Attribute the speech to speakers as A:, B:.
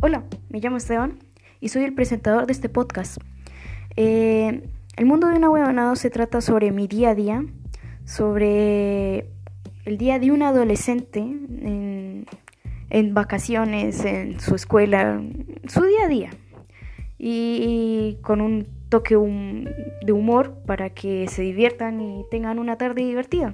A: Hola, me llamo Esteban y soy el presentador de este podcast. Eh, el mundo de una huevonado se trata sobre mi día a día, sobre el día de un adolescente en, en vacaciones, en su escuela, su día a día. Y con un toque de humor para que se diviertan y tengan una tarde divertida.